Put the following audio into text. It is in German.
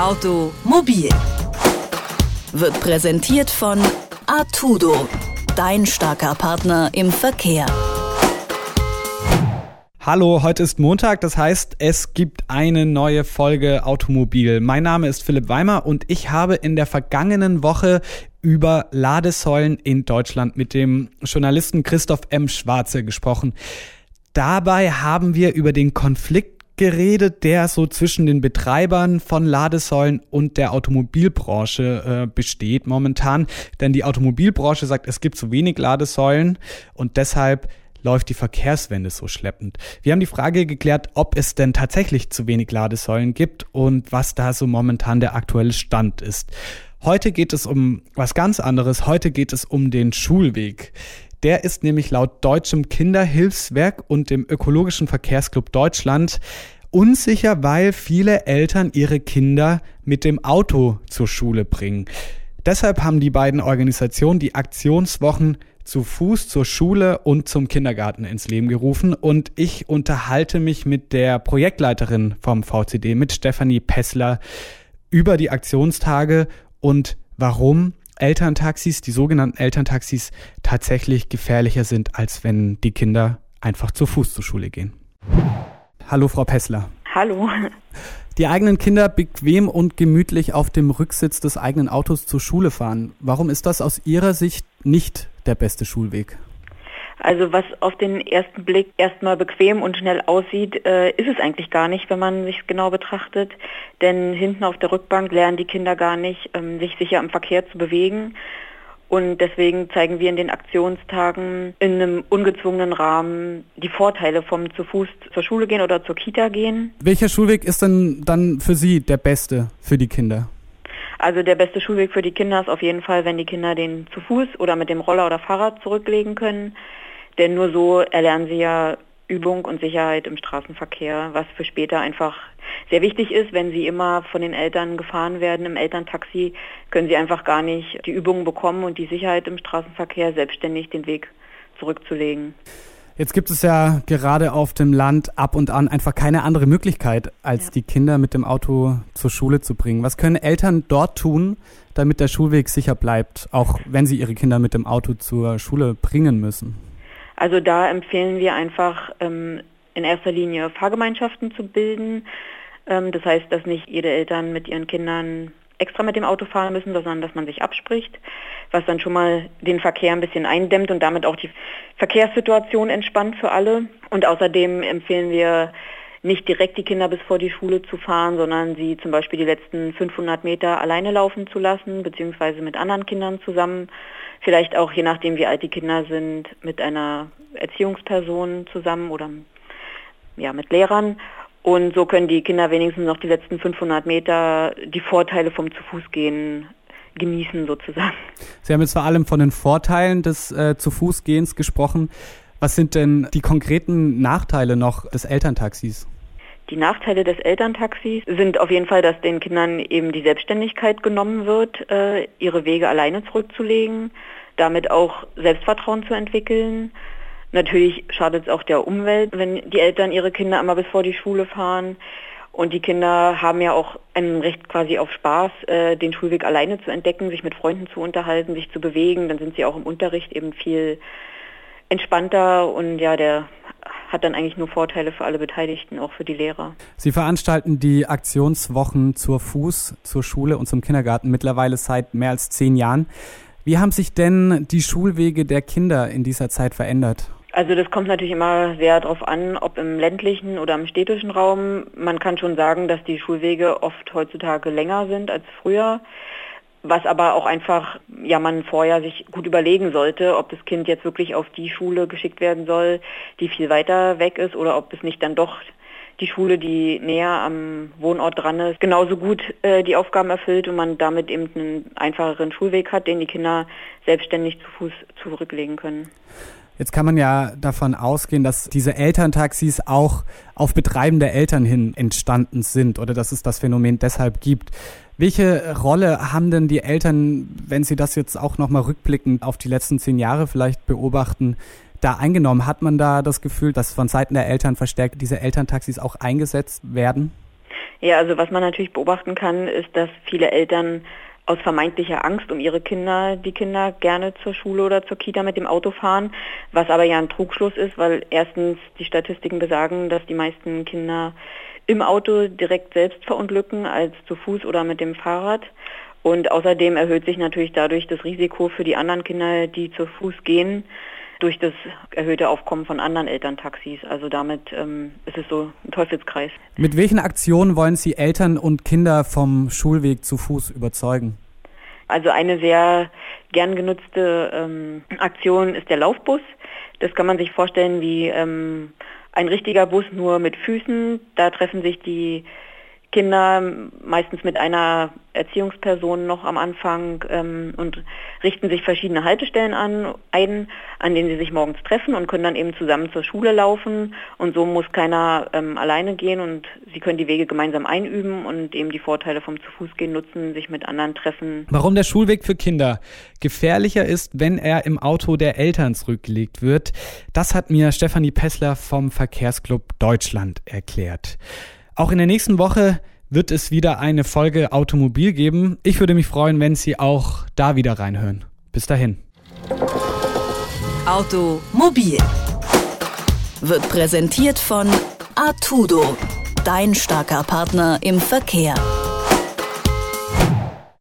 Automobil wird präsentiert von Artudo, dein starker Partner im Verkehr. Hallo, heute ist Montag, das heißt, es gibt eine neue Folge Automobil. Mein Name ist Philipp Weimer und ich habe in der vergangenen Woche über Ladesäulen in Deutschland mit dem Journalisten Christoph M. Schwarze gesprochen. Dabei haben wir über den Konflikt geredet, der so zwischen den Betreibern von Ladesäulen und der Automobilbranche äh, besteht momentan. Denn die Automobilbranche sagt, es gibt zu wenig Ladesäulen und deshalb läuft die Verkehrswende so schleppend. Wir haben die Frage geklärt, ob es denn tatsächlich zu wenig Ladesäulen gibt und was da so momentan der aktuelle Stand ist. Heute geht es um was ganz anderes. Heute geht es um den Schulweg. Der ist nämlich laut Deutschem Kinderhilfswerk und dem Ökologischen Verkehrsclub Deutschland unsicher, weil viele Eltern ihre Kinder mit dem Auto zur Schule bringen. Deshalb haben die beiden Organisationen die Aktionswochen zu Fuß zur Schule und zum Kindergarten ins Leben gerufen und ich unterhalte mich mit der Projektleiterin vom VCD, mit Stefanie Pessler, über die Aktionstage und warum Elterntaxis, die sogenannten Elterntaxis, tatsächlich gefährlicher sind, als wenn die Kinder einfach zu Fuß zur Schule gehen. Hallo, Frau Pessler. Hallo. Die eigenen Kinder bequem und gemütlich auf dem Rücksitz des eigenen Autos zur Schule fahren. Warum ist das aus Ihrer Sicht nicht der beste Schulweg? Also was auf den ersten Blick erstmal bequem und schnell aussieht, äh, ist es eigentlich gar nicht, wenn man sich genau betrachtet. Denn hinten auf der Rückbank lernen die Kinder gar nicht, ähm, sich sicher im Verkehr zu bewegen. Und deswegen zeigen wir in den Aktionstagen in einem ungezwungenen Rahmen die Vorteile vom zu Fuß zur Schule gehen oder zur Kita gehen. Welcher Schulweg ist denn dann für Sie der beste für die Kinder? Also der beste Schulweg für die Kinder ist auf jeden Fall, wenn die Kinder den zu Fuß oder mit dem Roller oder Fahrrad zurücklegen können. Denn nur so erlernen sie ja Übung und Sicherheit im Straßenverkehr, was für später einfach sehr wichtig ist. Wenn sie immer von den Eltern gefahren werden im Elterntaxi, können sie einfach gar nicht die Übungen bekommen und die Sicherheit im Straßenverkehr selbstständig den Weg zurückzulegen. Jetzt gibt es ja gerade auf dem Land ab und an einfach keine andere Möglichkeit, als ja. die Kinder mit dem Auto zur Schule zu bringen. Was können Eltern dort tun, damit der Schulweg sicher bleibt, auch wenn sie ihre Kinder mit dem Auto zur Schule bringen müssen? Also da empfehlen wir einfach ähm, in erster Linie Fahrgemeinschaften zu bilden. Ähm, das heißt, dass nicht jede Eltern mit ihren Kindern extra mit dem Auto fahren müssen, sondern dass man sich abspricht, was dann schon mal den Verkehr ein bisschen eindämmt und damit auch die Verkehrssituation entspannt für alle. Und außerdem empfehlen wir nicht direkt die Kinder bis vor die Schule zu fahren, sondern sie zum Beispiel die letzten 500 Meter alleine laufen zu lassen, beziehungsweise mit anderen Kindern zusammen vielleicht auch, je nachdem wie alt die Kinder sind, mit einer Erziehungsperson zusammen oder ja, mit Lehrern. Und so können die Kinder wenigstens noch die letzten 500 Meter die Vorteile vom Zu-Fuß-Gehen genießen sozusagen. Sie haben jetzt vor allem von den Vorteilen des äh, Zu-Fuß-Gehens gesprochen. Was sind denn die konkreten Nachteile noch des Elterntaxis? Die Nachteile des Elterntaxis sind auf jeden Fall, dass den Kindern eben die Selbstständigkeit genommen wird, äh, ihre Wege alleine zurückzulegen, damit auch Selbstvertrauen zu entwickeln. Natürlich schadet es auch der Umwelt, wenn die Eltern ihre Kinder immer bis vor die Schule fahren. Und die Kinder haben ja auch ein Recht quasi auf Spaß, äh, den Schulweg alleine zu entdecken, sich mit Freunden zu unterhalten, sich zu bewegen. Dann sind sie auch im Unterricht eben viel entspannter und ja, der hat dann eigentlich nur Vorteile für alle Beteiligten, auch für die Lehrer. Sie veranstalten die Aktionswochen zur Fuß, zur Schule und zum Kindergarten mittlerweile seit mehr als zehn Jahren. Wie haben sich denn die Schulwege der Kinder in dieser Zeit verändert? Also das kommt natürlich immer sehr darauf an, ob im ländlichen oder im städtischen Raum. Man kann schon sagen, dass die Schulwege oft heutzutage länger sind als früher was aber auch einfach, ja, man vorher sich gut überlegen sollte, ob das Kind jetzt wirklich auf die Schule geschickt werden soll, die viel weiter weg ist, oder ob es nicht dann doch die Schule, die näher am Wohnort dran ist, genauso gut äh, die Aufgaben erfüllt und man damit eben einen einfacheren Schulweg hat, den die Kinder selbstständig zu Fuß zurücklegen können. Jetzt kann man ja davon ausgehen, dass diese Elterntaxis auch auf Betreiben der Eltern hin entstanden sind oder dass es das Phänomen deshalb gibt. Welche Rolle haben denn die Eltern, wenn Sie das jetzt auch nochmal rückblickend auf die letzten zehn Jahre vielleicht beobachten, da eingenommen? Hat man da das Gefühl, dass von Seiten der Eltern verstärkt diese Elterntaxis auch eingesetzt werden? Ja, also was man natürlich beobachten kann, ist, dass viele Eltern aus vermeintlicher Angst um ihre Kinder die Kinder gerne zur Schule oder zur Kita mit dem Auto fahren, was aber ja ein Trugschluss ist, weil erstens die Statistiken besagen, dass die meisten Kinder im Auto direkt selbst verunglücken als zu Fuß oder mit dem Fahrrad. Und außerdem erhöht sich natürlich dadurch das Risiko für die anderen Kinder, die zu Fuß gehen, durch das erhöhte Aufkommen von anderen Elterntaxis. Also damit ähm, ist es so ein Teufelskreis. Mit welchen Aktionen wollen Sie Eltern und Kinder vom Schulweg zu Fuß überzeugen? Also eine sehr gern genutzte ähm, Aktion ist der Laufbus. Das kann man sich vorstellen wie ähm, ein richtiger Bus nur mit Füßen. Da treffen sich die Kinder meistens mit einer Erziehungsperson noch am Anfang ähm, und richten sich verschiedene Haltestellen an, ein, an denen sie sich morgens treffen und können dann eben zusammen zur Schule laufen und so muss keiner ähm, alleine gehen und sie können die Wege gemeinsam einüben und eben die Vorteile vom Zu-Fuß-Gehen nutzen, sich mit anderen treffen. Warum der Schulweg für Kinder gefährlicher ist, wenn er im Auto der Eltern zurückgelegt wird, das hat mir Stefanie Pessler vom Verkehrsclub Deutschland erklärt. Auch in der nächsten Woche wird es wieder eine Folge Automobil geben. Ich würde mich freuen, wenn Sie auch da wieder reinhören. Bis dahin. Automobil wird präsentiert von Artudo, dein starker Partner im Verkehr.